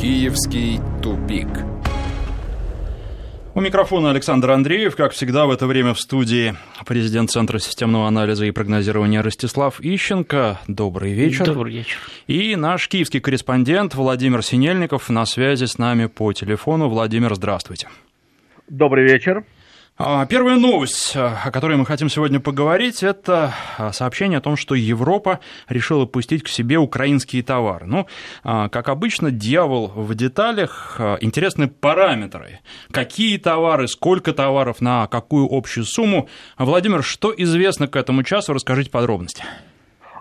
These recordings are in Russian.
Киевский тупик. У микрофона Александр Андреев, как всегда в это время в студии президент Центра системного анализа и прогнозирования Ростислав Ищенко. Добрый вечер. Добрый вечер. И наш киевский корреспондент Владимир Синельников на связи с нами по телефону. Владимир, здравствуйте. Добрый вечер. А, первая новость, а, о которой мы хотим сегодня поговорить, это а, сообщение о том, что Европа решила пустить к себе украинские товары. Ну, как обычно, дьявол в деталях. Интересны параметры. Какие товары, сколько товаров, на какую общую сумму. Владимир, что известно к этому часу? Расскажите подробности.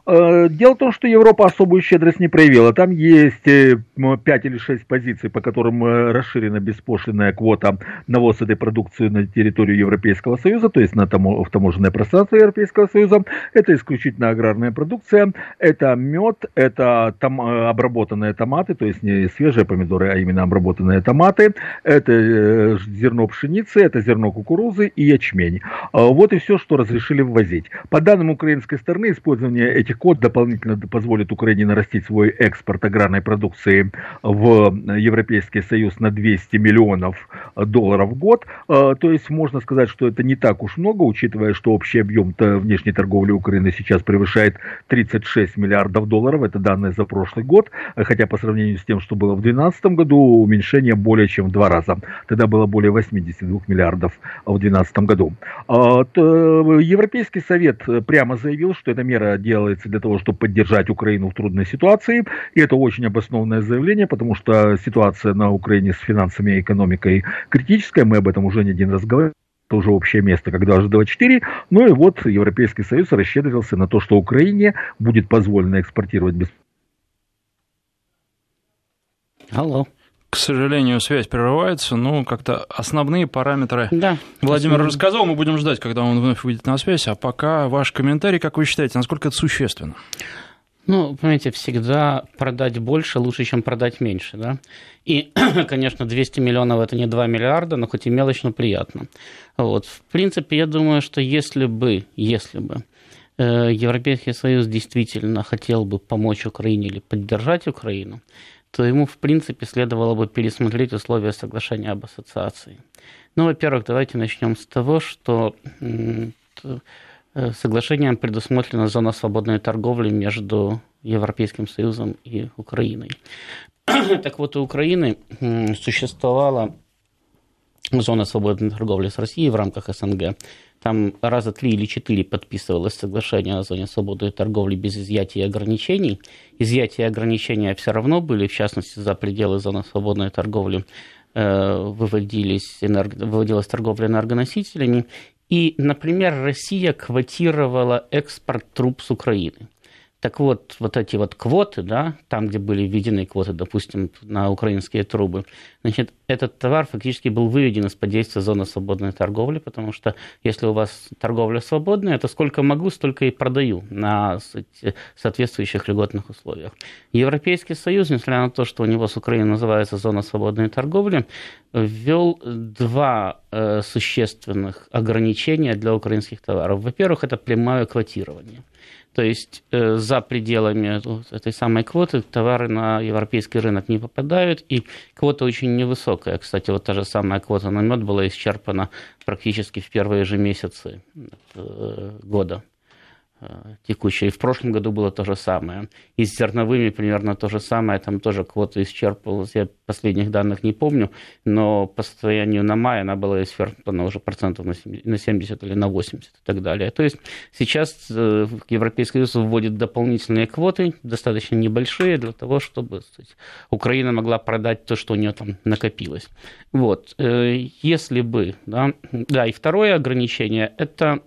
Э, дело в том, что Европа особую щедрость не проявила. Там есть 5 э, или 6 позиций, по которым э, расширена беспошлинная квота на ввоз этой продукции на территорию Европейского Союза, то есть на тамо, в таможенное пространство Европейского Союза. Это исключительно аграрная продукция, это мед, это там, обработанные томаты, то есть не свежие помидоры, а именно обработанные томаты, это зерно пшеницы, это зерно кукурузы и ячмень. Вот и все, что разрешили ввозить. По данным украинской стороны, использование этих код дополнительно позволит Украине нарастить свой экспорт аграрной продукции в Европейский Союз на 200 миллионов долларов в год. А, то есть можно сказать, что это не так уж много, учитывая, что общий объем внешней торговли Украины сейчас превышает 36 миллиардов долларов. Это данные за прошлый год. Хотя по сравнению с тем, что было в 2012 году, уменьшение более чем в два раза. Тогда было более 82 миллиардов в 2012 году. А, Европейский Совет прямо заявил, что эта мера делается для того, чтобы поддержать Украину в трудной ситуации. И это очень обоснованное заявление, потому что ситуация на Украине с финансами и экономикой критическая. Мы об этом уже не один раз говорили это уже общее место, когда аж 24. Ну и вот Европейский Союз расщедрился на то, что Украине будет позволено экспортировать без... Алло. К сожалению, связь прерывается, но как-то основные параметры да, Владимир основные. рассказал, мы будем ждать, когда он вновь выйдет на связь, а пока ваш комментарий, как вы считаете, насколько это существенно? Ну, понимаете, всегда продать больше лучше, чем продать меньше, да? И, конечно, 200 миллионов – это не 2 миллиарда, но хоть и мелочь, но приятно. Вот. В принципе, я думаю, что если бы, если бы э, Европейский Союз действительно хотел бы помочь Украине или поддержать Украину, то ему, в принципе, следовало бы пересмотреть условия соглашения об ассоциации. Ну, во-первых, давайте начнем с того, что э, соглашением предусмотрена зона свободной торговли между Европейским Союзом и Украиной. Так вот, у Украины существовала зона свободной торговли с Россией в рамках СНГ там раза три или четыре подписывалось соглашение о зоне свободы торговли без изъятия ограничений. Изъятия ограничения все равно были, в частности, за пределы зоны свободной торговли э, выводились, энерго, выводилась торговля энергоносителями. И, например, Россия квотировала экспорт труб с Украины. Так вот, вот эти вот квоты, да, там, где были введены квоты, допустим, на украинские трубы, значит, этот товар фактически был выведен из-под действия зоны свободной торговли, потому что если у вас торговля свободная, то сколько могу, столько и продаю на соответствующих льготных условиях. Европейский Союз, несмотря на то, что у него с Украиной называется зона свободной торговли, ввел два э, существенных ограничения для украинских товаров. Во-первых, это прямое квотирование – то есть э, за пределами этой самой квоты товары на европейский рынок не попадают, и квота очень невысокая. Кстати, вот та же самая квота на мед была исчерпана практически в первые же месяцы э, года. Э, текущая. И в прошлом году было то же самое. И с зерновыми примерно то же самое. Там тоже квота исчерпывалась. Я последних данных не помню, но по состоянию на май она была исчерпана уже процентов на 70 или на 80 и так далее. То есть сейчас э, Европейский Союз вводит дополнительные квоты, достаточно небольшие, для того, чтобы сказать, Украина могла продать то, что у нее там накопилось. Вот. Э, если бы... Да, да, и второе ограничение – это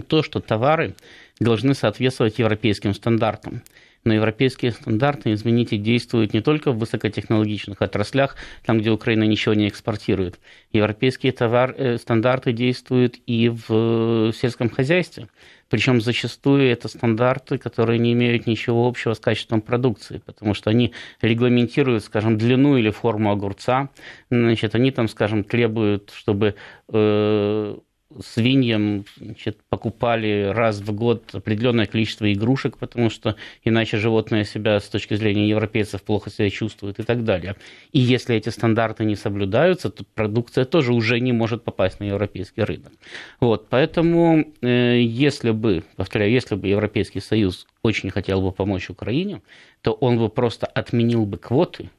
то, что товары должны соответствовать европейским стандартам. Но европейские стандарты, извините, действуют не только в высокотехнологичных отраслях, там, где Украина ничего не экспортирует. Европейские товар, э, стандарты действуют и в сельском хозяйстве. Причем зачастую это стандарты, которые не имеют ничего общего с качеством продукции, потому что они регламентируют, скажем, длину или форму огурца. Значит, они там, скажем, требуют, чтобы э, свиньям значит, покупали раз в год определенное количество игрушек, потому что иначе животное себя с точки зрения европейцев плохо себя чувствует и так далее. И если эти стандарты не соблюдаются, то продукция тоже уже не может попасть на европейский рынок. Вот, поэтому, э, если бы, повторяю, если бы Европейский Союз очень хотел бы помочь Украине, то он бы просто отменил бы квоты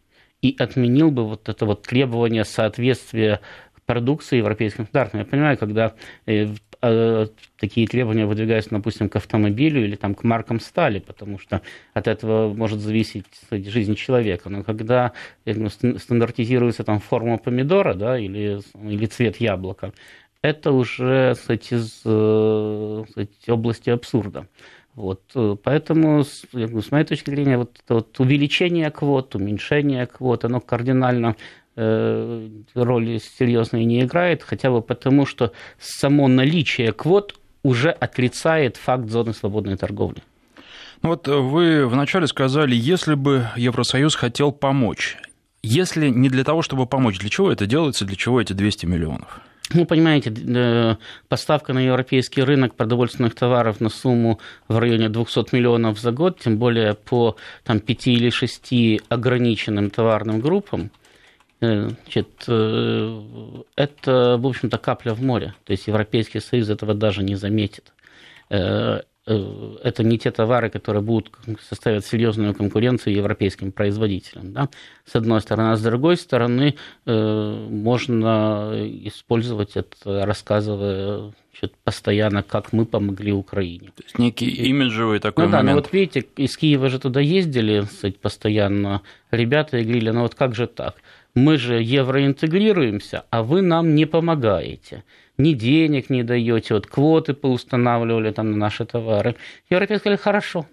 и отменил бы вот это вот требование соответствия продукции европейским стандартам. Я понимаю, когда э, э, такие требования выдвигаются, допустим, к автомобилю или там, к маркам стали, потому что от этого может зависеть жизнь человека. Но когда ну, стандартизируется там форма помидора да, или, или цвет яблока, это уже кстати, из кстати, области абсурда. Вот, поэтому, с моей точки зрения, вот, вот увеличение квот, уменьшение квот, оно кардинально Э, роли серьезной не играет, хотя бы потому, что само наличие квот уже отрицает факт зоны свободной торговли. Ну вот вы вначале сказали, если бы Евросоюз хотел помочь, если не для того, чтобы помочь, для чего это делается, для чего эти 200 миллионов? Ну, понимаете, э, поставка на европейский рынок продовольственных товаров на сумму в районе 200 миллионов за год, тем более по там, 5 или 6 ограниченным товарным группам – Э, значит, э, это, в общем-то, капля в море. То есть Европейский Союз этого даже не заметит. Э, это не те товары, которые будут составить серьезную конкуренцию европейским производителям. Да? С одной стороны. А с другой стороны, можно использовать это, рассказывая значит, постоянно, как мы помогли Украине. То есть некий имиджевый такой ну, момент. Да, ну вот видите, из Киева же туда ездили кстати, постоянно ребята и говорили, ну вот как же так? Мы же евроинтегрируемся, а вы нам не помогаете. Ни денег не даете, вот квоты поустанавливали там на наши товары. Европейцы сказали, хорошо,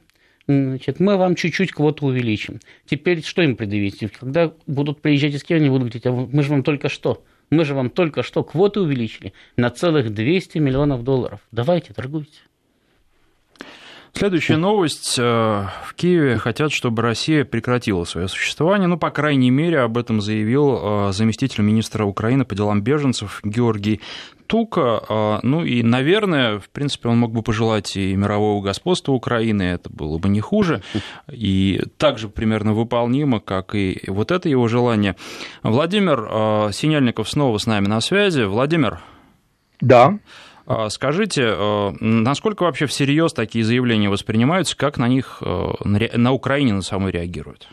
Значит, мы вам чуть-чуть квоту увеличим. Теперь что им предъявить? Когда будут приезжать из Киева, они будут говорить, а мы же вам только что, мы же вам только что квоты увеличили на целых 200 миллионов долларов. Давайте, торгуйте. Следующая новость. Э, в Киеве хотят, чтобы Россия прекратила свое существование. Ну, по крайней мере, об этом заявил э, заместитель министра Украины по делам беженцев Георгий Тука. Э, ну и, наверное, в принципе, он мог бы пожелать и мирового господства Украины, это было бы не хуже, и также примерно выполнимо, как и вот это его желание. Владимир Синельников снова с нами на связи. Владимир. Да. А, скажите, э, насколько вообще всерьез такие заявления воспринимаются, как на них э, на Украине на самой реагируют?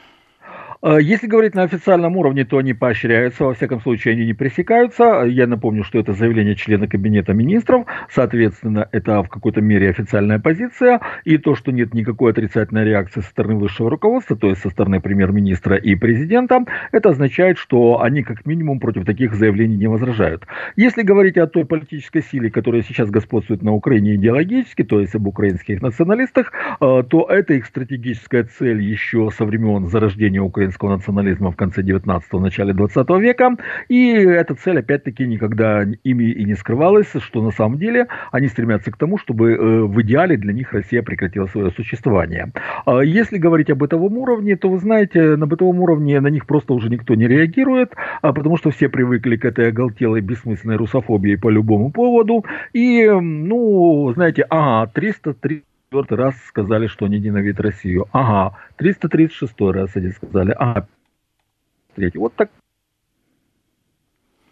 Э, если говорить на официальном уровне, то они поощряются, во всяком случае они не пресекаются. Я напомню, что это заявление члена Кабинета министров, соответственно, это в какой-то мере официальная позиция, и то, что нет никакой отрицательной реакции со стороны высшего руководства, то есть со стороны премьер-министра и президента, это означает, что они как минимум против таких заявлений не возражают. Если говорить о той политической силе, которая сейчас господствует на Украине идеологически, то есть об украинских националистах, э, то это их стратегическая цель еще со времен зарождения Украины украинского национализма в конце 19-го, начале 20 века. И эта цель, опять-таки, никогда ими и не скрывалась, что на самом деле они стремятся к тому, чтобы э, в идеале для них Россия прекратила свое существование. А если говорить об бытовом уровне, то вы знаете, на бытовом уровне на них просто уже никто не реагирует, а потому что все привыкли к этой оголтелой бессмысленной русофобии по любому поводу. И, ну, знаете, ага, 303 четвертый раз сказали, что они ненавидят Россию. Ага, 336 раз они сказали. Ага, третий. Вот так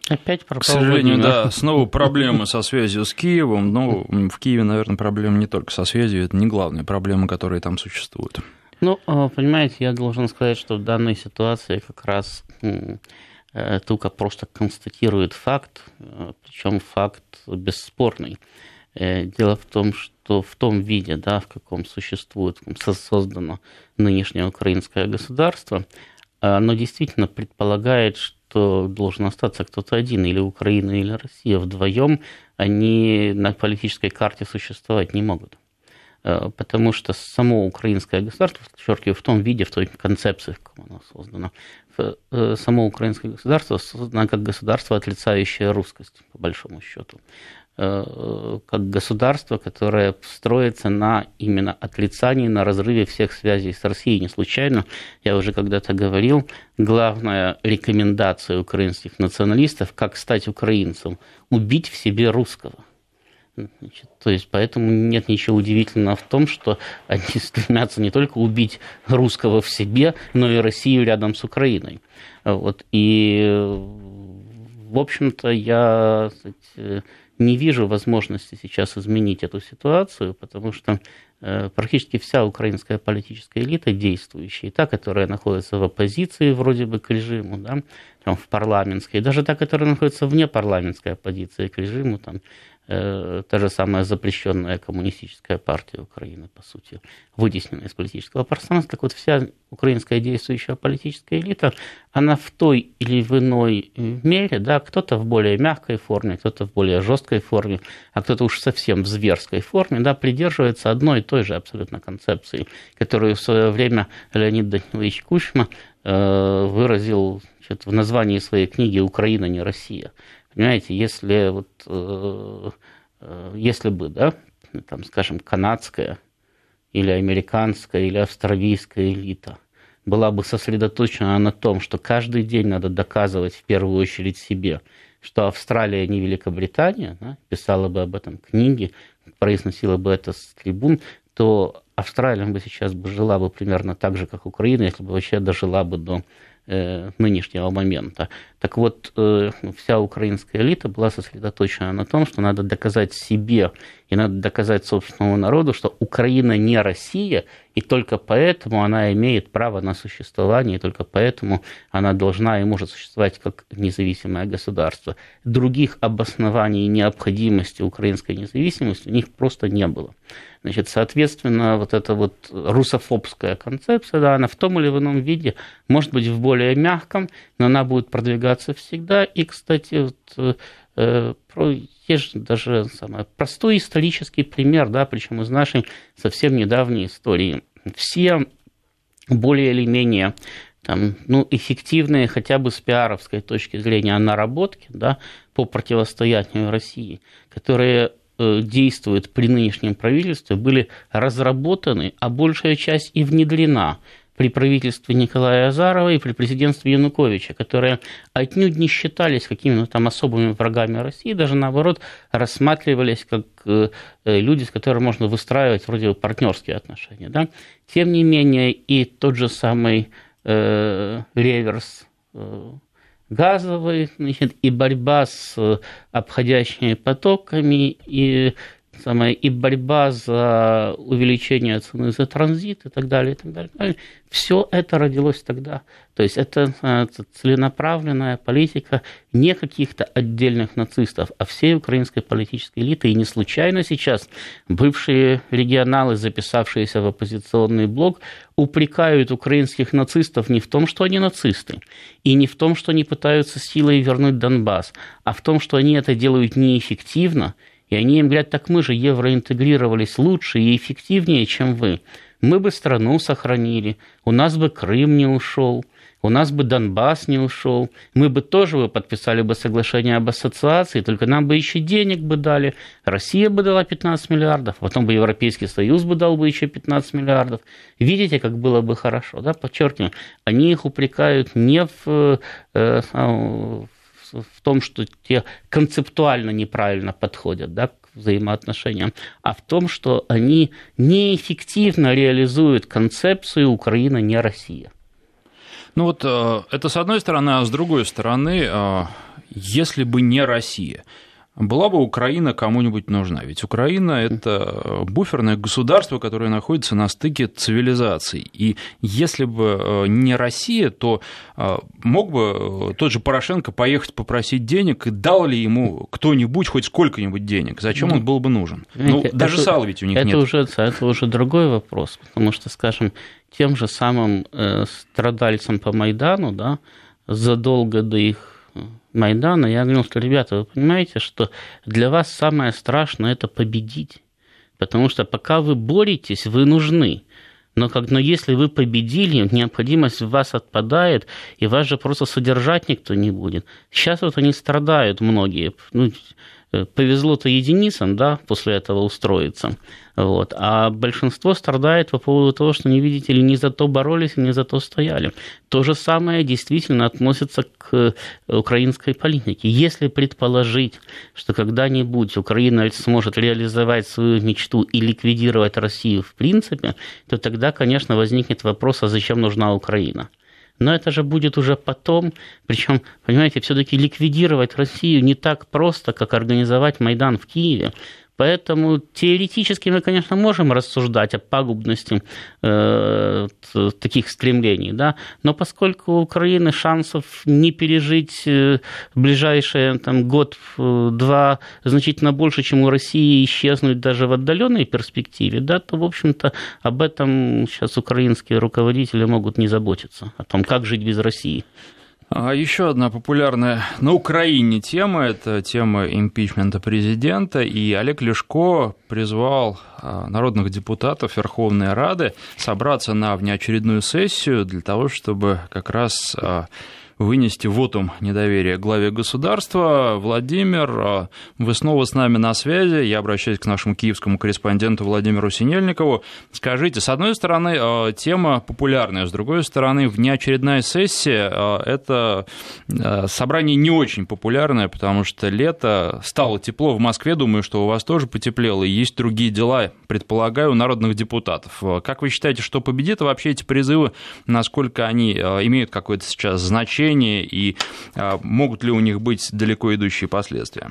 Опять пропал К сожалению, да, снова проблемы со связью с Киевом. Но в Киеве, наверное, проблемы не только со связью, это не главная проблема, которая там существует. Ну, а, понимаете, я должен сказать, что в данной ситуации как раз э, Тука просто констатирует факт, э, причем факт бесспорный. Э, дело в том, что в том виде, да, в каком существует, создано нынешнее украинское государство, оно действительно предполагает, что должен остаться кто-то один, или Украина, или Россия. Вдвоем они на политической карте существовать не могут. Э, потому что само украинское государство, подчеркиваю, в том виде, в той концепции, в каком оно создано, э, само украинское государство создано как государство, отрицающее русскость, по большому счету. Э, как государство, которое строится на именно отрицании, на разрыве всех связей с Россией. Не случайно, я уже когда-то говорил, главная рекомендация украинских националистов, как стать украинцем, убить в себе русского. Значит, то есть поэтому нет ничего удивительного в том, что они стремятся не только убить русского в себе, но и Россию рядом с Украиной. Вот. И, в общем-то, я кстати, не вижу возможности сейчас изменить эту ситуацию, потому что э, практически вся украинская политическая элита действующая, и та, которая находится в оппозиции вроде бы к режиму, да, там, в парламентской, даже та, которая находится вне парламентской оппозиции к режиму, там, Э, та же самая запрещенная коммунистическая партия Украины, по сути, вытесненная из политического пространства. Так вот, вся украинская действующая политическая элита, она в той или в иной мере, да, кто-то в более мягкой форме, кто-то в более жесткой форме, а кто-то уж совсем в зверской форме, да, придерживается одной и той же абсолютно концепции, которую в свое время Леонид Данилович Кучма э, выразил значит, в названии своей книги «Украина не Россия». Понимаете, если вот э, э, если бы, да, там, скажем, канадская или американская или австралийская элита была бы сосредоточена на том, что каждый день надо доказывать в первую очередь себе, что Австралия не Великобритания, да, писала бы об этом книги, произносила бы это с трибун, то Австралия бы сейчас бы жила бы примерно так же, как Украина, если бы вообще дожила бы до Э, нынешнего момента. Так вот, э, вся украинская элита была сосредоточена на том, что надо доказать себе и надо доказать собственному народу, что Украина не Россия, и только поэтому она имеет право на существование, и только поэтому она должна и может существовать как независимое государство. Других обоснований необходимости украинской независимости у них просто не было. Значит, соответственно, вот эта вот русофобская концепция, да, она в том или ином виде может быть в более мягком, но она будет продвигаться всегда. И, кстати, вот, э, есть даже самое, простой исторический пример, да, причем из нашей совсем недавней истории. Все более или менее там, ну, эффективные хотя бы с пиаровской точки зрения наработки да, по противостоянию России, которые Э, действуют при нынешнем правительстве, были разработаны, а большая часть и внедрена при правительстве Николая Азарова и при президентстве Януковича, которые отнюдь не считались какими-то там особыми врагами России, даже наоборот рассматривались как э, э, люди, с которыми можно выстраивать вроде бы партнерские отношения. Да? Тем не менее, и тот же самый э, реверс э, газовый, значит, и борьба с обходящими потоками, и, самое, и борьба за увеличение цены за транзит и так далее, и так далее. Все это родилось тогда. То есть это целенаправленная политика не каких-то отдельных нацистов, а всей украинской политической элиты. И не случайно сейчас бывшие регионалы, записавшиеся в оппозиционный блок, упрекают украинских нацистов не в том, что они нацисты, и не в том, что они пытаются силой вернуть Донбасс, а в том, что они это делают неэффективно, и они им говорят, так мы же евроинтегрировались лучше и эффективнее, чем вы мы бы страну сохранили, у нас бы Крым не ушел, у нас бы Донбасс не ушел, мы бы тоже бы подписали бы соглашение об ассоциации, только нам бы еще денег бы дали, Россия бы дала 15 миллиардов, потом бы Европейский Союз бы дал бы еще 15 миллиардов. Видите, как было бы хорошо, да, подчеркиваю, они их упрекают не в, э, а, в том, что те концептуально неправильно подходят да, взаимоотношениям, а в том, что они неэффективно реализуют концепцию «Украина не Россия». Ну вот э, это с одной стороны, а с другой стороны, э, если бы не Россия, была бы Украина кому-нибудь нужна? Ведь Украина – это буферное государство, которое находится на стыке цивилизаций. И если бы э, не Россия, то э, мог бы э, тот же Порошенко поехать попросить денег, и дал ли ему кто-нибудь хоть сколько-нибудь денег? Зачем он был бы нужен? Ну, это, даже сала ведь у них это нет. Уже, это уже другой вопрос, потому что, скажем, тем же самым страдальцам по Майдану, да, задолго до их Майдана, я говорил, что, ребята, вы понимаете, что для вас самое страшное – это победить. Потому что пока вы боретесь, вы нужны. Но, как, но если вы победили, необходимость в вас отпадает, и вас же просто содержать никто не будет. Сейчас вот они страдают многие. Ну, повезло-то единицам, да, после этого устроиться. Вот. А большинство страдает по поводу того, что, не видите ли, не за то боролись, не за то стояли. То же самое действительно относится к украинской политике. Если предположить, что когда-нибудь Украина сможет реализовать свою мечту и ликвидировать Россию в принципе, то тогда, конечно, возникнет вопрос, а зачем нужна Украина? Но это же будет уже потом. Причем, понимаете, все-таки ликвидировать Россию не так просто, как организовать Майдан в Киеве. Поэтому теоретически мы, конечно, можем рассуждать о пагубности э, таких стремлений, да, но поскольку у Украины шансов не пережить э, ближайшие там, год-два значительно больше, чем у России исчезнуть даже в отдаленной перспективе, да, то, в общем-то, об этом сейчас украинские руководители могут не заботиться, о том, как жить без России. А еще одна популярная на Украине тема – это тема импичмента президента, и Олег Лешко призвал а, народных депутатов Верховной Рады собраться на внеочередную сессию для того, чтобы как раз а, вынести вотум недоверия главе государства. Владимир, а, вы снова с нами на связи. Я обращаюсь к нашему киевскому корреспонденту Владимиру Синельникову. Скажите, с одной стороны, а, тема популярная, с другой стороны, внеочередная сессия а, – это собрание не очень популярное, потому что лето, стало тепло в Москве, думаю, что у вас тоже потеплело, и есть другие дела, предполагаю, у народных депутатов. Как вы считаете, что победит вообще эти призывы, насколько они имеют какое-то сейчас значение, лечения и а, могут ли у них быть далеко идущие последствия?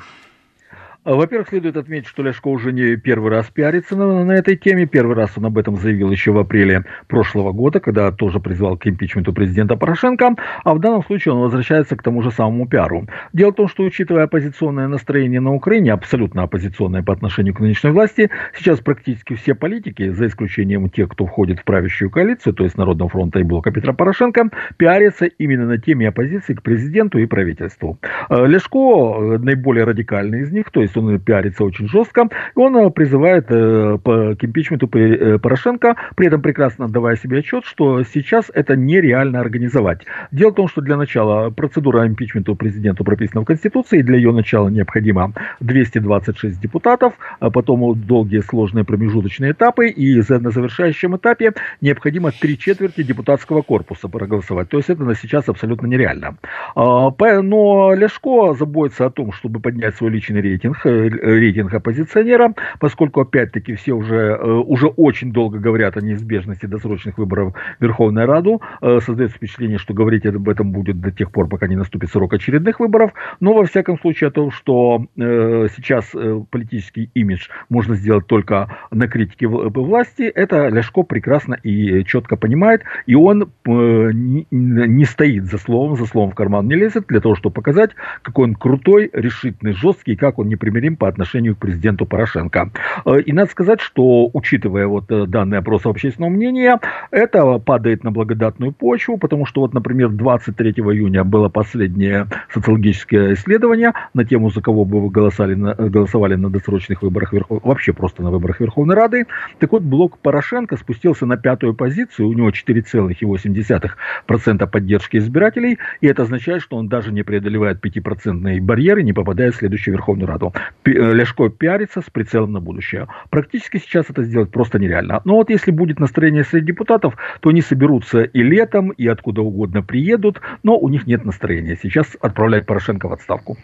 А, во-первых, следует отметить, что Ляшко уже не первый раз пиарится на, на этой теме. Первый раз он об этом заявил еще в апреле прошлого года, когда тоже призвал к импичменту президента Порошенко. А в данном случае он возвращается к тому же самому пиару. Дело в том, что учитывая оппозиционное настроение на Украине, абсолютно оппозиционное по отношению к нынешней власти, сейчас практически все политики, за исключением тех, кто входит в правящую коалицию, то есть Народного фронта и блока Петра Порошенко, пиарятся именно на теме оппозиции к президенту и правительству. А, Ляшко э, наиболее радикальный из них, то есть он пиарится очень жестко, и он э, призывает э, к импичменту э, Порошенко, при этом прекрасно отдавая себе отчет, что сейчас это нереально организовать. Дело в том, что для начала процедура импичмента президенту прописана в Конституции, и для ее начала необходимо 226 депутатов, а потом долгие сложные промежуточные этапы, и на завершающем этапе необходимо три четверти депутатского корпуса проголосовать. То есть это на сейчас абсолютно нереально. А, но Ляшко заботится о том, чтобы поднять свой личный рейтинг, рейтинг оппозиционера, поскольку, опять-таки, все уже, э, уже очень долго говорят о неизбежности досрочных выборов в Верховную Раду. Э, создается впечатление, что говорить об этом будет до тех пор, пока не наступит срок очередных выборов. Но, во всяком случае, о том, что э, сейчас политический имидж можно сделать только на критике власти, это Ляшко прекрасно и четко понимает. И он не стоит за словом, за словом в карман не лезет, для того, чтобы показать, какой он крутой, решительный, жесткий, как он непримирим по отношению к президенту Порошенко. Э, и надо сказать, что, учитывая вот э, данные опроса общественного мнения, это падает на благодатную почву, потому что вот, например, 23 июня было последнее социологическое исследование на тему, за кого бы вы голосовали на, голосовали на досрочных выборах, вообще просто на выборах Верховной Рады. Так вот, блок Порошенко спустился на пятую позицию, у него 4,8% поддержки избирателей, и это означает, что он даже не преодолевает 5% барьеры, не попадая в следующую Верховную Раду. Э, Ляшко пиарится с прицелом на будущее. Практически сейчас это сделать просто нереально. Но вот если будет настроение среди депутатов, то они соберутся и летом, и откуда угодно приедут, но у них нет настроения сейчас отправлять Порошенко в отставку.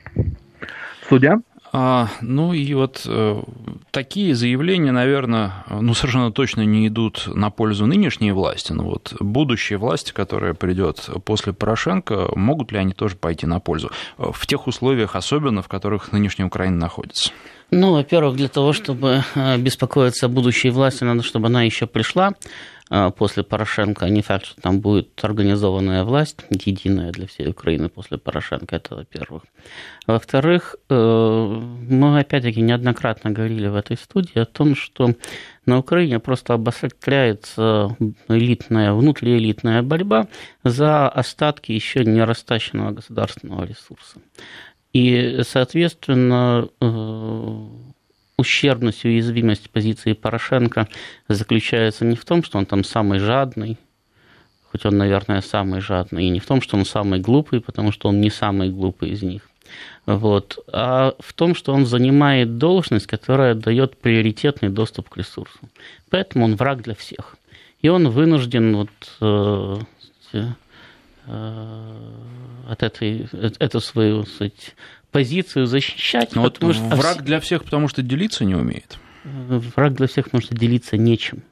Судья? А, ну и вот э, такие заявления, наверное, ну совершенно точно не идут на пользу нынешней власти, но вот будущей власти, которая придет после Порошенко, могут ли они тоже пойти на пользу в тех условиях, особенно в которых нынешняя Украина находится? Ну, во-первых, для того, чтобы э, беспокоиться о будущей власти, надо, чтобы она еще пришла. А, после Порошенко, не факт, что там будет организованная власть, единая для всей Украины после Порошенко, это во-первых. Во-вторых, э, мы опять-таки неоднократно говорили в этой студии о том, что на Украине просто обостряется элитная, внутриэлитная борьба за остатки еще не растащенного государственного ресурса. И, соответственно, э, ущербность и уязвимость позиции Порошенко заключается не в том, что он там самый жадный, хоть он, наверное, самый жадный, и не в том, что он самый глупый, потому что он не самый глупый из них, Вот. А в том, что он занимает должность, которая дает приоритетный доступ к ресурсу. Поэтому он враг для всех. И он вынужден вот, э, э, от этой, эту свою сказать, позицию защищать. Но вот что враг для всех, потому что делиться не умеет. Враг для всех, потому что делиться нечем.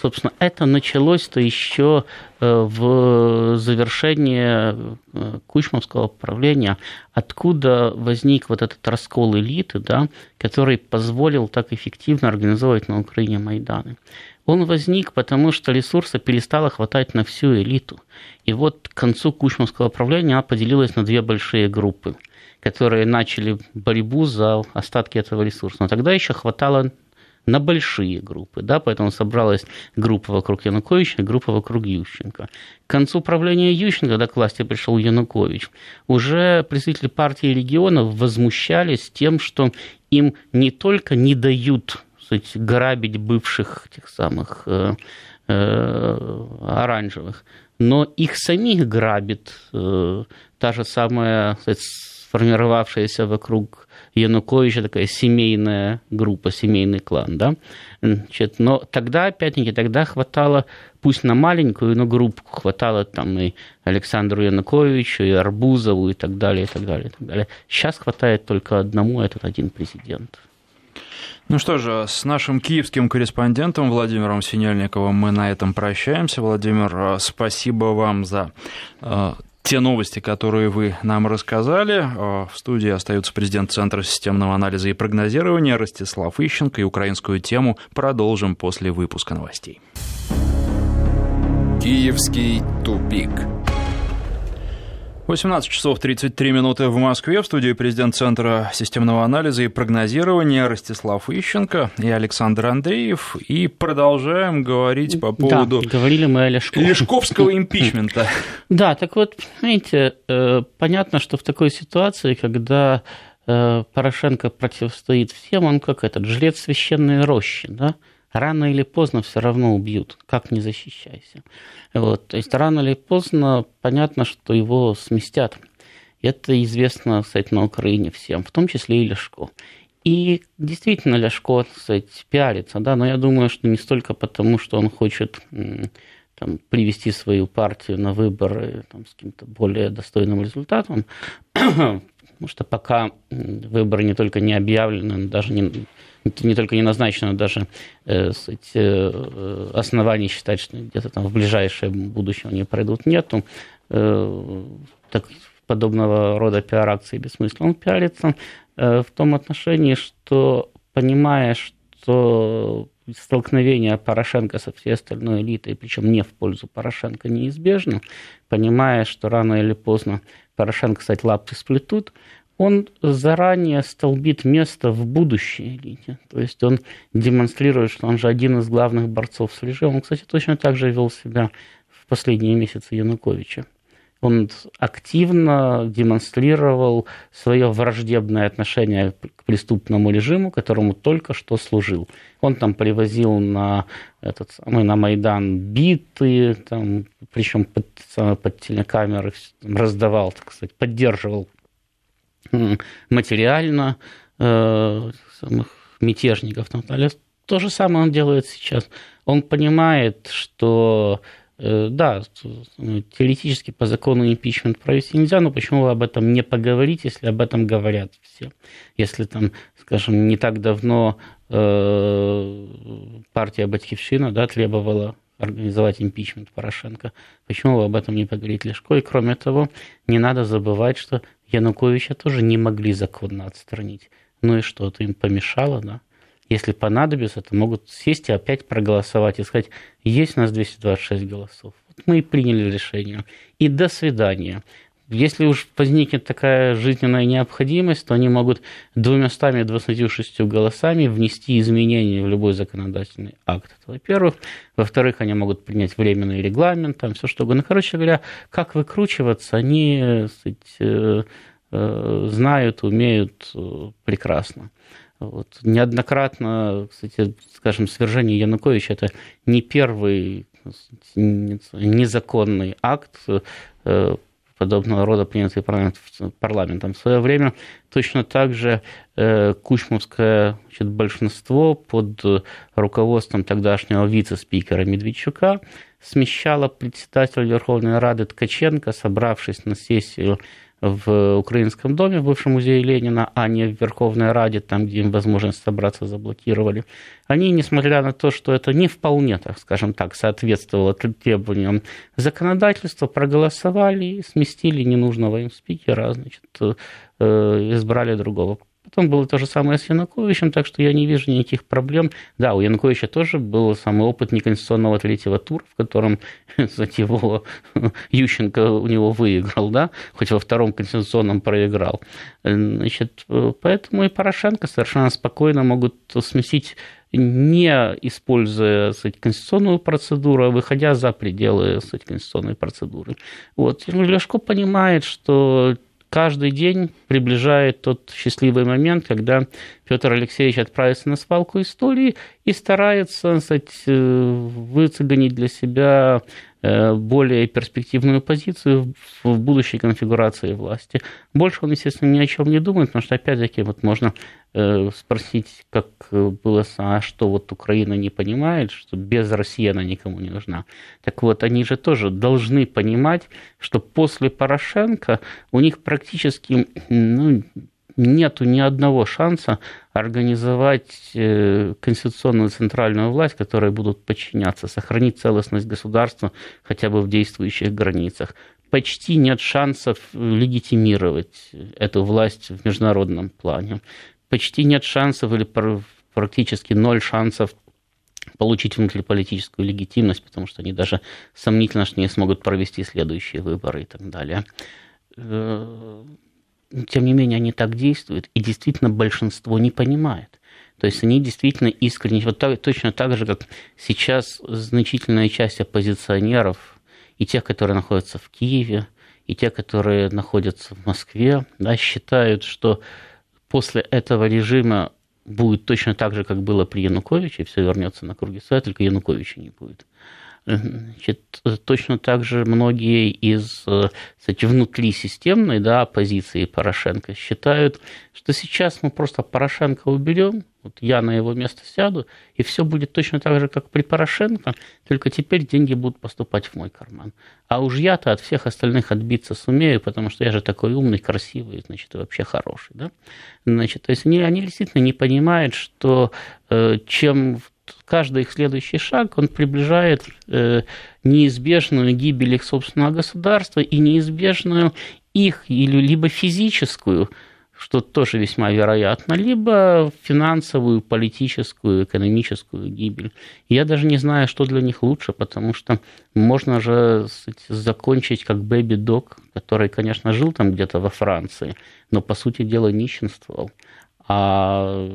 Собственно, это началось-то еще э, в завершении э, Кучмовского правления, откуда возник вот этот раскол элиты, да, который позволил так эффективно организовывать на Украине Майданы. Он возник, потому что ресурса перестало хватать на всю элиту. И вот к концу Кучмовского правления она поделилась на две большие группы, которые начали борьбу за остатки этого ресурса. Но тогда еще хватало на большие группы, да, поэтому собралась группа вокруг Януковича группа вокруг Ющенко. К концу правления Ющенко, когда к власти пришел Янукович, уже представители партии регионов возмущались тем, что им не только не дают сказать, грабить бывших тех самых э, э, оранжевых, но их самих грабит э, та же самая сказать, сформировавшаяся вокруг Януковича такая семейная группа, семейный клан, да. Значит, но тогда, опять-таки, тогда хватало, пусть на маленькую, но группу, хватало там и Александру Януковичу, и Арбузову, и так далее, и так далее, и так далее. Сейчас хватает только одному, этот один президент. Ну что же, с нашим киевским корреспондентом Владимиром Синельниковым мы на этом прощаемся. Владимир, спасибо вам за э, те новости, которые вы нам рассказали. Э, в студии остается президент Центра системного анализа и прогнозирования Ростислав Ищенко, и украинскую тему продолжим после выпуска новостей. Киевский тупик. 18 часов 33 минуты в Москве. В студии президент Центра системного анализа и прогнозирования Ростислав Ищенко и Александр Андреев. И продолжаем говорить по поводу... Да, говорили мы о Лешко. Лешковского импичмента. Да, так вот, знаете, э, понятно, что в такой ситуации, когда э, Порошенко противостоит всем, он как этот жрец священной рощи, да, рано или поздно все равно убьют, как не защищайся. Вот. То есть рано или поздно понятно, что его сместят. Это известно, кстати, на Украине всем, в том числе и Ляшко. И действительно Ляшко, кстати, пиарится, да, но я думаю, что не столько потому, что он хочет там, привести свою партию на выборы там, с каким-то более достойным результатом, потому что пока выборы не только не объявлены, но даже не, не только не назначено, даже э, суть, э, оснований считать, что где-то там в ближайшее будущее они пройдут, нету. Э, так, подобного рода пиар-акции бессмысленно. Он пиарится э, в том отношении, что понимая, что столкновение Порошенко со всей остальной элитой, причем не в пользу Порошенко, неизбежно, понимая, что рано или поздно Порошенко, кстати, лапты сплетут, он заранее столбит место в будущей элите. То есть он демонстрирует, что он же один из главных борцов с режимом. Он, кстати, точно так же вел себя в последние месяцы Януковича. Он активно демонстрировал свое враждебное отношение к преступному режиму, которому только что служил. Он там привозил на, этот самый, на Майдан биты, там, причем под, под телекамеры раздавал, так сказать, поддерживал материально э, самых мятежников. Там, то же самое он делает сейчас. Он понимает, что э, да, теоретически по закону импичмент провести нельзя, но почему вы об этом не поговорите, если об этом говорят все? Если там, скажем, не так давно э, партия Батьковщина да, требовала организовать импичмент Порошенко. Почему вы об этом не поговорите Лешко? И кроме того, не надо забывать, что Януковича тоже не могли законно отстранить. Ну и что, это им помешало, да? Если понадобится, то могут сесть и опять проголосовать и сказать, есть у нас 226 голосов. Вот мы и приняли решение. И до свидания. Если уж возникнет такая жизненная необходимость, то они могут 226 голосами внести изменения в любой законодательный акт. Это, во-первых. Во-вторых, они могут принять временный регламент, там все что угодно. Короче говоря, как выкручиваться, они сказать, э, э, знают, умеют э, прекрасно. Вот. Неоднократно, кстати, скажем, свержение Януковича – это не первый незаконный акт подобного рода, принятые парламентом. В свое время, точно так же э, кучмовское значит, большинство под руководством тогдашнего вице-спикера Медведчука смещало председателя Верховной Рады Ткаченко, собравшись на сессию в Украинском доме, в бывшем музее Ленина, а не в Верховной Раде, там, где им возможность собраться заблокировали. Они, несмотря на то, что это не вполне, так скажем так, соответствовало требованиям законодательства, проголосовали и сместили ненужного им спикера, значит, э, избрали другого. Потом было то же самое с Януковичем, так что я не вижу никаких проблем. Да, у Януковича тоже был самый опыт неконституционного третьего тура, в котором, кстати, его Ющенко у него выиграл, да, хоть во втором конституционном проиграл. Значит, поэтому и Порошенко совершенно спокойно могут сместить не используя кстати, конституционную процедуру, а выходя за пределы кстати, конституционной процедуры. Вот. Лешко понимает, что каждый день приближает тот счастливый момент, когда Петр Алексеевич отправится на свалку истории и старается кстати, выцегонить для себя Э, более перспективную позицию в будущей конфигурации власти. Больше он, естественно, ни о чем не думает, потому что, опять-таки, вот можно э, спросить, как было, а что вот Украина не понимает, что без России она никому не нужна. Так вот, они же тоже должны понимать, что после Порошенко у них практически ну, нету ни одного шанса организовать э, конституционную центральную власть, которой будут подчиняться, сохранить целостность государства хотя бы в действующих границах. Почти нет шансов легитимировать эту власть в международном плане. Почти нет шансов или практически ноль шансов получить внутриполитическую легитимность, потому что они даже сомнительно, что не смогут провести следующие выборы и так далее э, тем не менее, они так действуют, и действительно большинство не понимает. То есть они действительно искренне, вот так, точно так же, как сейчас значительная часть оппозиционеров, и тех, которые находятся в Киеве, и те, которые находятся в Москве, да, считают, что после этого режима будет точно так же, как было при Януковиче, все вернется на круги своя, только Януковича не будет. Значит, точно так же многие из кстати, внутри системной да, оппозиции Порошенко считают, что сейчас мы просто Порошенко уберем, вот я на его место сяду, и все будет точно так же, как при Порошенко, только теперь деньги будут поступать в мой карман. А уж я-то от всех остальных отбиться сумею, потому что я же такой умный, красивый, значит, и вообще хороший. Да? Значит, то есть они, они действительно не понимают, что э, чем каждый их следующий шаг, он приближает э, неизбежную гибель их собственного государства и неизбежную их или либо физическую, что тоже весьма вероятно, либо финансовую, политическую, экономическую гибель. Я даже не знаю, что для них лучше, потому что можно же закончить как бэби-дог, который, конечно, жил там где-то во Франции, но, по сути дела, нищенствовал а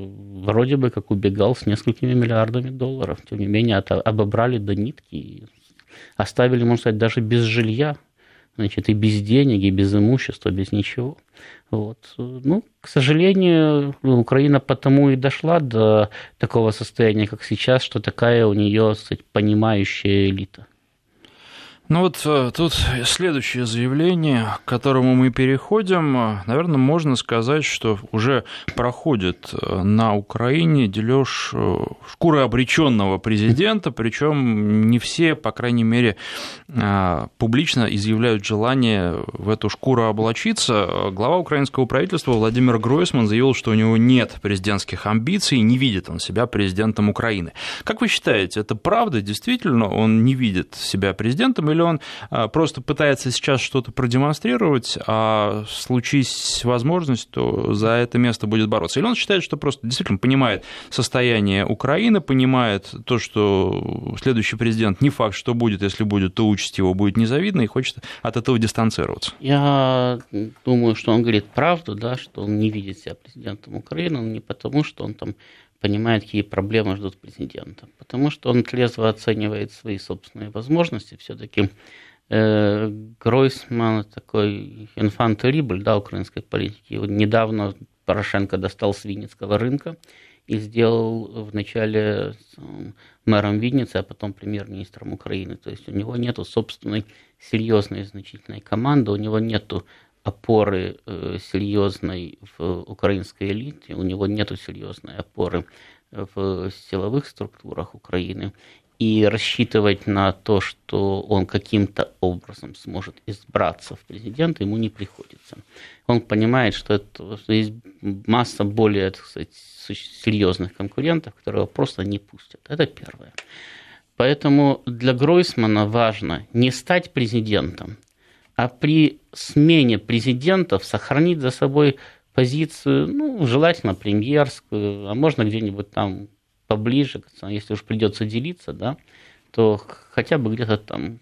вроде бы как убегал с несколькими миллиардами долларов. Тем не менее, обобрали до нитки и оставили, можно сказать, даже без жилья, значит, и без денег, и без имущества, без ничего. Вот. Ну, к сожалению, Украина потому и дошла до такого состояния, как сейчас, что такая у нее, кстати, понимающая элита. Ну вот э, тут следующее заявление, к которому мы переходим. Наверное, можно сказать, что уже проходит э, на Украине дележ э, шкуры обреченного президента, причем не все, по крайней мере, публично изъявляют желание в эту шкуру облачиться. Глава украинского правительства Владимир Гройсман заявил, что у него нет президентских амбиций, не видит он себя президентом Украины. Как вы считаете, это правда? Действительно, он не видит себя президентом или он а, просто пытается сейчас что-то продемонстрировать, а случись возможность, то за это место будет бороться. Или он считает, что просто действительно понимает состояние Украины, понимает то, что следующий президент не факт, что будет, если будет, то участь его будет незавидна, и хочет от этого дистанцироваться. Я думаю, что он говорит правду, да, что он не видит себя президентом Украины, не потому, что он там понимает, какие проблемы ждут президента. Потому что он трезво оценивает свои собственные возможности. Все-таки э, Гройсман такой инфант да, украинской политики. Вот недавно Порошенко достал с Винницкого рынка и сделал вначале мэром Винницы, а потом премьер-министром Украины. То есть у него нет собственной серьезной значительной команды, у него нет опоры э, серьезной в украинской элите, у него нет серьезной опоры в силовых структурах Украины и рассчитывать на то, что он каким-то образом сможет избраться в президенты, ему не приходится. Он понимает, что, это, что есть масса более так сказать, серьезных конкурентов, которые его просто не пустят. Это первое. Поэтому для Гройсмана важно не стать президентом, а при смене президентов сохранить за собой позицию, ну, желательно премьерскую, а можно где-нибудь там поближе, если уж придется делиться, да, то хотя бы где-то там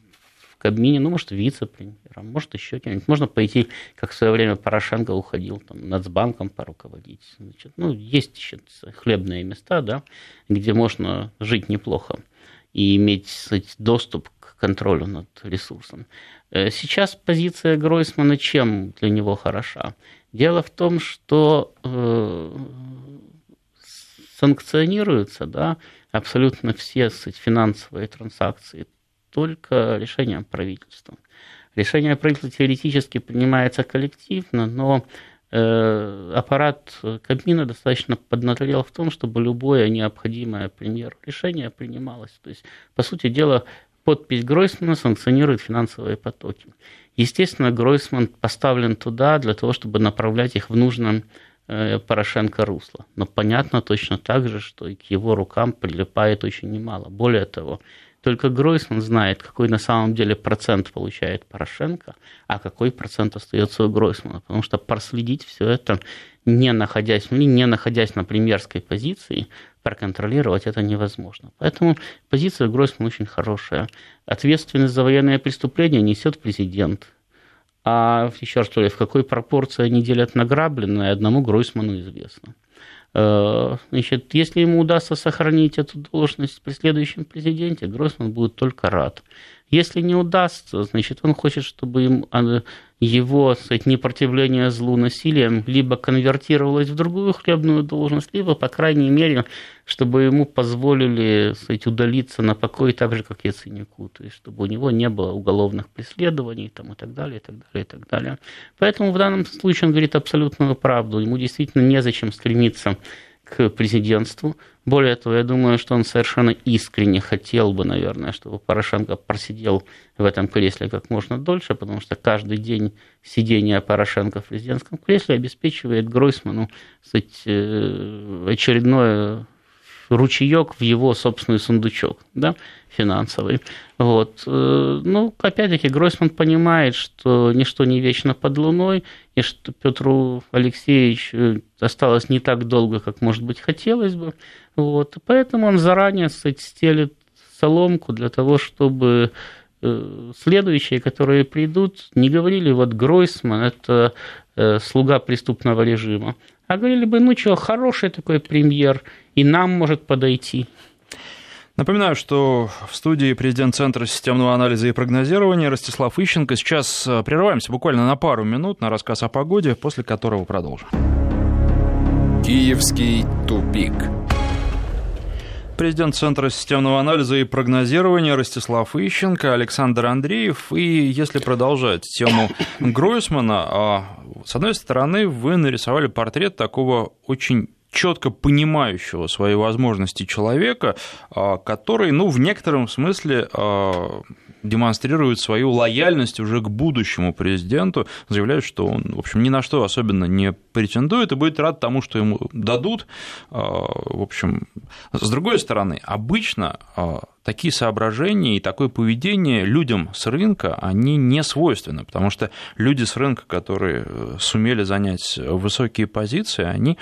в Кабмине, ну, может, вице-премьером, может, еще кем-нибудь. Можно пойти, как в свое время Порошенко уходил, там, Нацбанком поруководить. Значит, ну, есть еще хлебные места, да, где можно жить неплохо и иметь кстати, доступ контролю над ресурсом. Э, сейчас позиция Гройсмана чем для него хороша? Дело в том, что э, санкционируются да, абсолютно все финансовые транзакции только решением правительства. Решение правительства теоретически принимается коллективно, но э, аппарат Кабмина достаточно поднаторел в том, чтобы любое необходимое премьер решение принималось. То есть, по сути дела, подпись Гройсмана санкционирует финансовые потоки. Естественно, Гройсман поставлен туда для того, чтобы направлять их в нужном Э, Порошенко русло. Но понятно точно так же, что и к его рукам прилипает очень немало. Более того, только Гройсман знает, какой на самом деле процент получает Порошенко, а какой процент остается у Гройсмана. Потому что проследить все это, не находясь, не находясь на премьерской позиции, проконтролировать это невозможно. Поэтому позиция Гройсмана очень хорошая. Ответственность за военные преступления несет президент. А еще раз говорю, в какой пропорции они делят награбленное, одному Гройсману известно. Э, значит, если ему удастся сохранить эту должность при следующем президенте, Гройсман будет только рад. Если не удастся, значит, он хочет, чтобы им, а, его сказать, непротивление злу насилием либо конвертировалось в другую хлебную должность, либо, по крайней мере, чтобы ему позволили сказать, удалиться на покой так же, как Яценюку, то есть чтобы у него не было уголовных преследований там, и так далее, и так далее, и так далее. Поэтому в данном случае он говорит абсолютную правду. Ему действительно незачем стремиться к президентству. Более того, я думаю, что он совершенно искренне хотел бы, наверное, чтобы Порошенко просидел в этом кресле как можно дольше, потому что каждый день сидения Порошенко в президентском кресле обеспечивает Гройсману кстати, э, очередное ручеек в его собственный сундучок да, финансовый. Вот. Э, ну, опять-таки, Гройсман понимает, что ничто не вечно под луной, и что Петру Алексеевичу осталось не так долго, как, может быть, хотелось бы. Вот. Поэтому он заранее кстати, стелит соломку для того, чтобы э, следующие, которые придут, не говорили, вот Гройсман – это э, слуга преступного режима, а говорили бы, ну что, хороший такой премьер, и нам может подойти. Напоминаю, что в студии президент Центра системного анализа и прогнозирования Ростислав Ищенко. Сейчас э, прерываемся буквально на пару минут на рассказ о погоде, после которого продолжим. Киевский тупик. Президент Центра системного анализа и прогнозирования Ростислав Ищенко, Александр Андреев. И если продолжать тему Гройсмана, а, с одной стороны, вы нарисовали портрет такого очень четко понимающего свои возможности человека, а, который, ну, в некотором смысле а, демонстрирует свою лояльность уже к будущему президенту, заявляет, что он, в общем, ни на что особенно не претендует и будет рад тому, что ему дадут. А, в общем, с другой стороны, обычно такие соображения и такое поведение людям с рынка, они не свойственны, потому что люди с рынка, которые э, сумели занять высокие позиции, они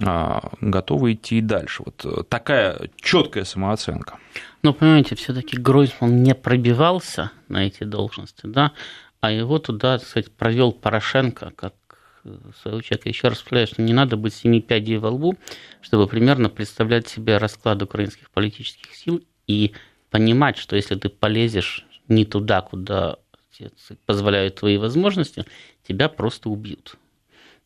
готовы идти и дальше. Вот э, такая четкая самооценка. Ну, понимаете, все-таки Гройсман не пробивался на эти должности, да, а его туда, кстати, провел Порошенко, как э, своего человека. Еще раз повторяю, что не надо быть семи пядей во лбу, чтобы примерно представлять себе расклад украинских политических сил и понимать, что если ты полезешь не туда, куда позволяют твои возможности, тебя просто убьют.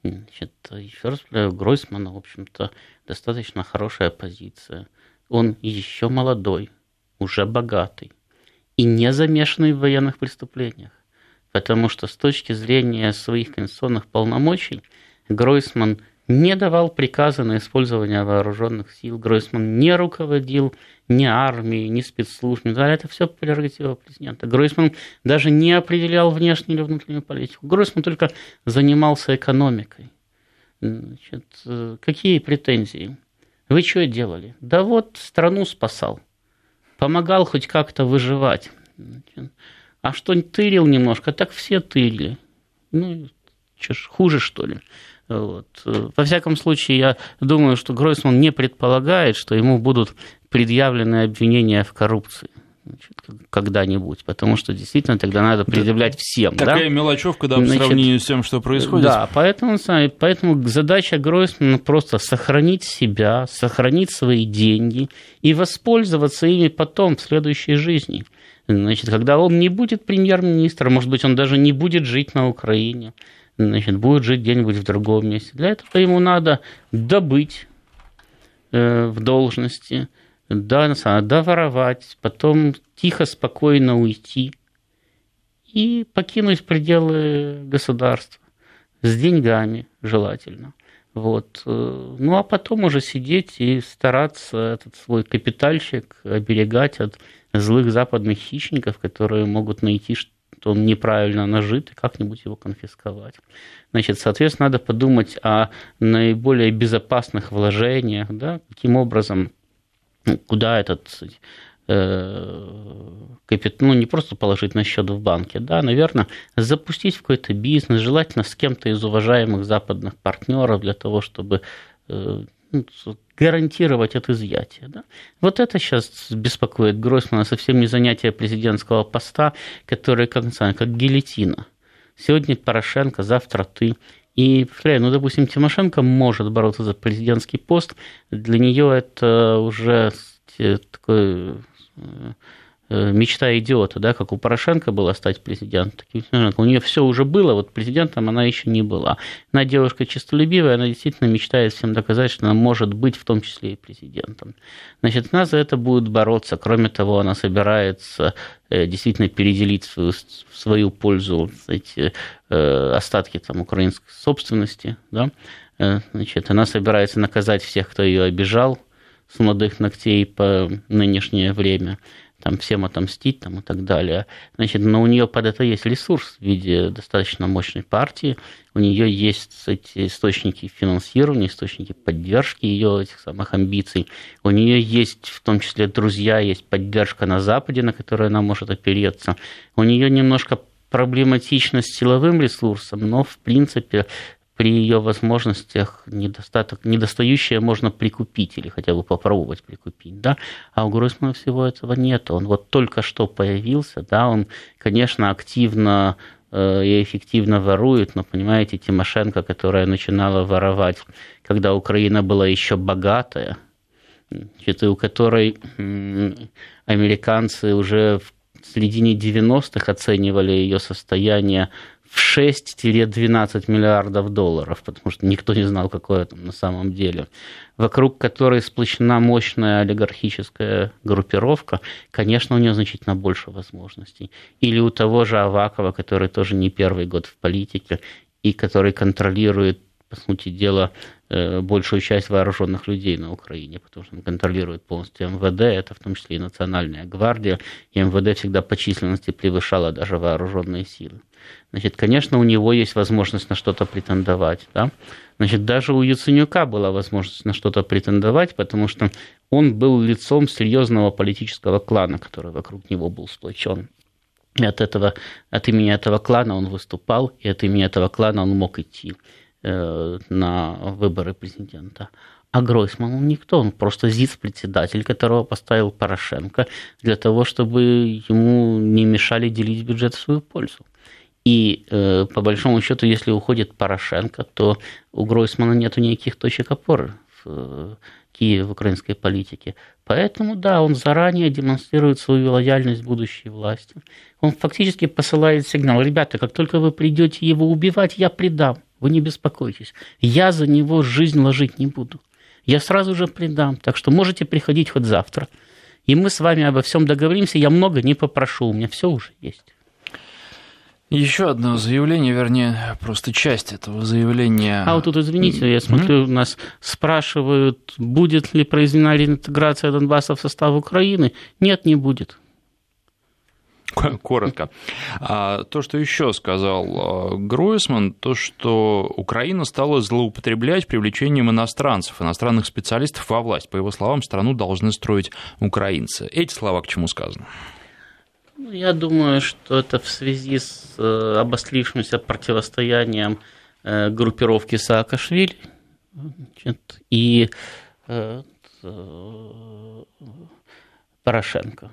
Значит, еще раз говорю, Гройсмана, в общем-то, достаточно хорошая позиция. Он еще молодой, уже богатый и не замешанный в военных преступлениях. Потому что с точки зрения своих конституционных полномочий Гройсман не давал приказа на использование вооруженных сил. Гройсман не руководил ни армией, ни спецслужбами. Да, это все прерогатива президента. Гройсман даже не определял внешнюю или внутреннюю политику. Гройсман только занимался экономикой. Значит, какие претензии? Вы что делали? Да вот страну спасал. Помогал хоть как-то выживать. А что тырил немножко, так все тырили. Ну, что ж, хуже, что ли? Вот. Во всяком случае, я думаю, что Гройсман не предполагает, что ему будут предъявлены обвинения в коррупции когда-нибудь, потому что действительно тогда надо предъявлять всем. Такая да? мелочевка, да, по Значит, сравнению с тем, что происходит. Да, поэтому, поэтому задача Гройсмана просто сохранить себя, сохранить свои деньги и воспользоваться ими потом в следующей жизни. Значит, когда он не будет премьер-министром, может быть, он даже не будет жить на Украине, значит, будет жить где-нибудь в другом месте. Для этого ему надо добыть э, в должности, да, доворовать, потом тихо, спокойно уйти и покинуть пределы государства с деньгами желательно. Вот. Э, ну, а потом уже сидеть и стараться этот свой капитальщик оберегать от злых западных хищников, которые могут найти он неправильно нажит, и как-нибудь его конфисковать. Значит, соответственно, надо подумать о наиболее безопасных вложениях, да, каким образом ну, куда этот э, капитал, ну, не просто положить на счет в банке, да, наверное, запустить в какой-то бизнес, желательно с кем-то из уважаемых западных партнеров для того, чтобы э, ну, гарантировать это изъятие. Да? Вот это сейчас беспокоит Гройсмана, совсем не занятие президентского поста, которое, как, как гильотина. Сегодня Порошенко, завтра ты. И, ну, допустим, Тимошенко может бороться за президентский пост. Для нее это уже такой Э, мечта идиота, да, как у Порошенко было стать президентом, у нее все уже было, вот президентом она еще не была. Она девушка честолюбивая, она действительно мечтает всем доказать, что она может быть в том числе и президентом. Значит, она за это будет бороться. Кроме того, она собирается э, действительно переделить свою, свою пользу эти э, остатки там, украинской собственности. Да? Значит, она собирается наказать всех, кто ее обижал с молодых ногтей по нынешнее время там всем отомстить там, и так далее. Значит, но у нее под это есть ресурс в виде достаточно мощной партии, у нее есть эти источники финансирования, источники поддержки ее этих самых амбиций, у нее есть в том числе друзья, есть поддержка на Западе, на которую она может опереться, у нее немножко проблематичность силовым ресурсом, но в принципе при ее возможностях недостаток, недостающее можно прикупить или хотя бы попробовать прикупить, да, а у Гройсмана всего этого нет. Он вот только что появился, да, он, конечно, активно э, и эффективно ворует, но, понимаете, Тимошенко, которая начинала воровать, когда Украина была еще богатая, значит, и у которой американцы уже в середине 90-х оценивали ее состояние в 6-12 миллиардов долларов, потому что никто не знал, какое это на самом деле, вокруг которой сплощена мощная олигархическая группировка, конечно, у нее значительно больше возможностей. Или у того же Авакова, который тоже не первый год в политике, и который контролирует, по сути дела, большую часть вооруженных людей на Украине, потому что он контролирует полностью МВД, это в том числе и Национальная гвардия, и МВД всегда по численности превышала даже вооруженные силы значит, конечно, у него есть возможность на что-то претендовать. Да? Значит, даже у Яценюка была возможность на что-то претендовать, потому что он был лицом серьезного политического клана, который вокруг него был сплочен. И от, этого, от имени этого клана он выступал, и от имени этого клана он мог идти э, на выборы президента. А Гройсман он никто, он просто ЗИЦ-председатель, которого поставил Порошенко для того, чтобы ему не мешали делить бюджет в свою пользу. И э, по большому счету, если уходит Порошенко, то у Гройсмана нет никаких точек опоры в э, Киеве в украинской политике. Поэтому, да, он заранее демонстрирует свою лояльность будущей власти. Он фактически посылает сигнал, ребята, как только вы придете его убивать, я предам вы не беспокойтесь. Я за него жизнь ложить не буду. Я сразу же предам, так что можете приходить хоть завтра. И мы с вами обо всем договоримся, я много не попрошу, у меня все уже есть. Еще одно заявление, вернее, просто часть этого заявления. А вот тут, извините, я смотрю, mm-hmm. нас спрашивают, будет ли произведена реинтеграция Донбасса в состав Украины. Нет, не будет. Коротко. А то, что еще сказал а, Гройсман, то, что Украина стала злоупотреблять привлечением иностранцев, иностранных специалистов во власть. По его словам, страну должны строить украинцы. Эти слова к чему сказаны? Ну, я думаю, что это в связи с э, обострившимся противостоянием э, группировки Саакашвили и э, Порошенко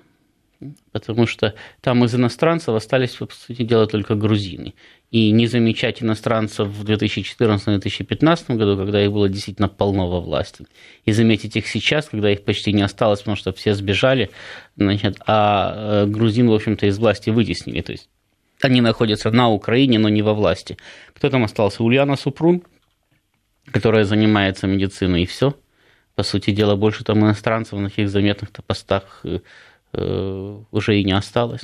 потому что там из иностранцев остались, по сути дела, только грузины. И не замечать иностранцев в 2014-2015 году, когда их было действительно полно во власти, и заметить их сейчас, когда их почти не осталось, потому что все сбежали, значит, а э, грузин, в общем-то, из власти вытеснили. То есть они находятся на Украине, но не во власти. Кто там остался? Ульяна Супрун, которая занимается медициной, и все. По сути дела, больше там иностранцев на таких заметных-то постах э, уже и не осталось.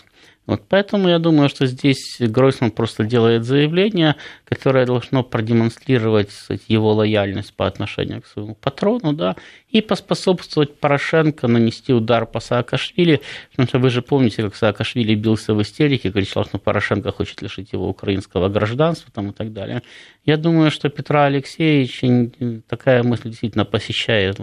Вот поэтому я думаю, что здесь Гройсман просто делает заявление, которое должно продемонстрировать кстати, его лояльность по отношению к своему патрону, да, и поспособствовать Порошенко нанести удар по Саакашвили, потому что вы же помните, как Саакашвили бился в истерике, кричал, что Порошенко хочет лишить его украинского гражданства там, и так далее. Я думаю, что Петра Алексеевича такая мысль действительно посещает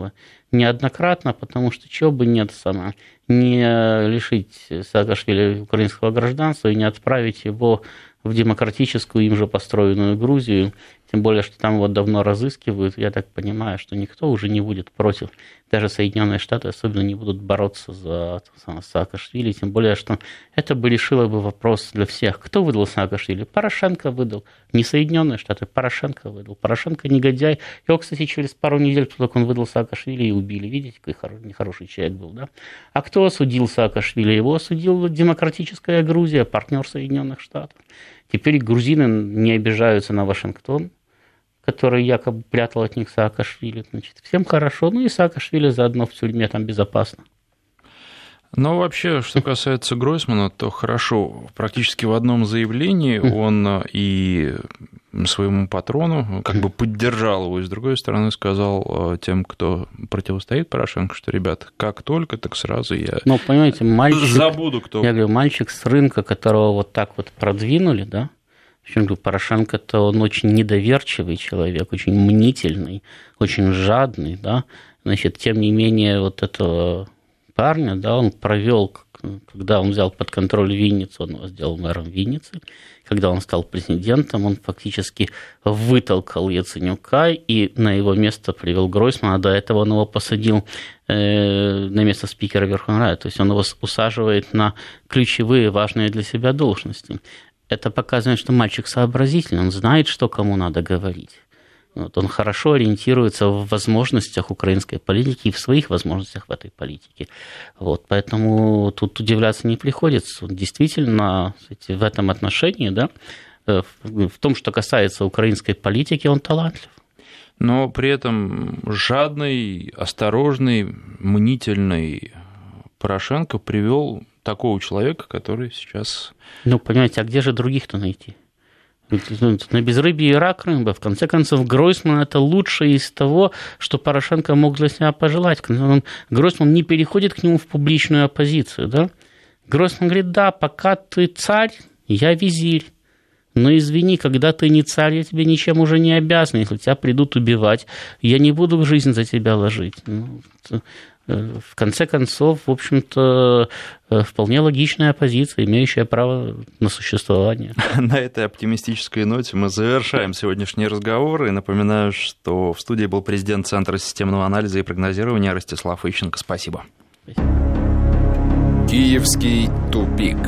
неоднократно, потому что чего бы нет сама не лишить Саакашвили украинского гражданства и не отправить его в демократическую им же построенную Грузию, тем более, что там его давно разыскивают, я так понимаю, что никто уже не будет против даже Соединенные Штаты особенно не будут бороться за Саакашвили, тем более, что это бы решило бы вопрос для всех. Кто выдал Саакашвили? Порошенко выдал. Не Соединенные Штаты, Порошенко выдал. Порошенко негодяй. Его, кстати, через пару недель только он выдал Саакашвили и убили. Видите, какой нехороший человек был, да? А кто осудил Саакашвили? Его осудила демократическая Грузия, партнер Соединенных Штатов. Теперь грузины не обижаются на Вашингтон, который якобы прятал от них Саакашвили. Значит, всем хорошо, ну и Саакашвили заодно в тюрьме там безопасно. Но вообще, что касается Гройсмана, то хорошо, практически в одном заявлении он и своему патрону как бы поддержал его, и с другой стороны сказал э, тем, кто противостоит Порошенко, что, ребят, как только, так сразу я ну, понимаете, мальчик, забуду, кто... Я говорю, мальчик с рынка, которого вот так вот продвинули, да, причем Порошенко-то он очень недоверчивый человек, очень мнительный, очень жадный, да. Значит, тем не менее, вот этого парня, да, он провел, когда он взял под контроль Винницу, он его сделал мэром Винницы, когда он стал президентом, он фактически вытолкал Яценюка и на его место привел Гройсмана, до этого он его посадил э, на место спикера Верховного Рада, то есть он его усаживает на ключевые, важные для себя должности. Это показывает, что мальчик сообразительный, он знает, что кому надо говорить. Вот, он хорошо ориентируется в возможностях украинской политики и в своих возможностях в этой политике. Вот, поэтому тут удивляться не приходится. Действительно в этом отношении, да, э, в том, что касается украинской политики, он талантлив. Но при этом жадный, осторожный, мнительный Порошенко привел такого человека, который сейчас... Ну, понимаете, а где же других-то найти? На безрыбье и рак рыба. В конце концов, Гройсман – это лучшее из того, что Порошенко мог для себя пожелать. Гройсман не переходит к нему в публичную оппозицию. Да? Гройсман говорит, да, пока ты царь, я визирь. Но извини, когда ты не царь, я тебе ничем уже не обязан. Если тебя придут убивать, я не буду жизнь за тебя ложить. Ну, в конце концов, в общем-то, э, вполне логичная оппозиция, имеющая право на существование. На этой оптимистической ноте мы завершаем сегодняшний разговор. И напоминаю, что в студии был президент Центра системного анализа и прогнозирования Ростислав Ищенко. Спасибо. Киевский тупик.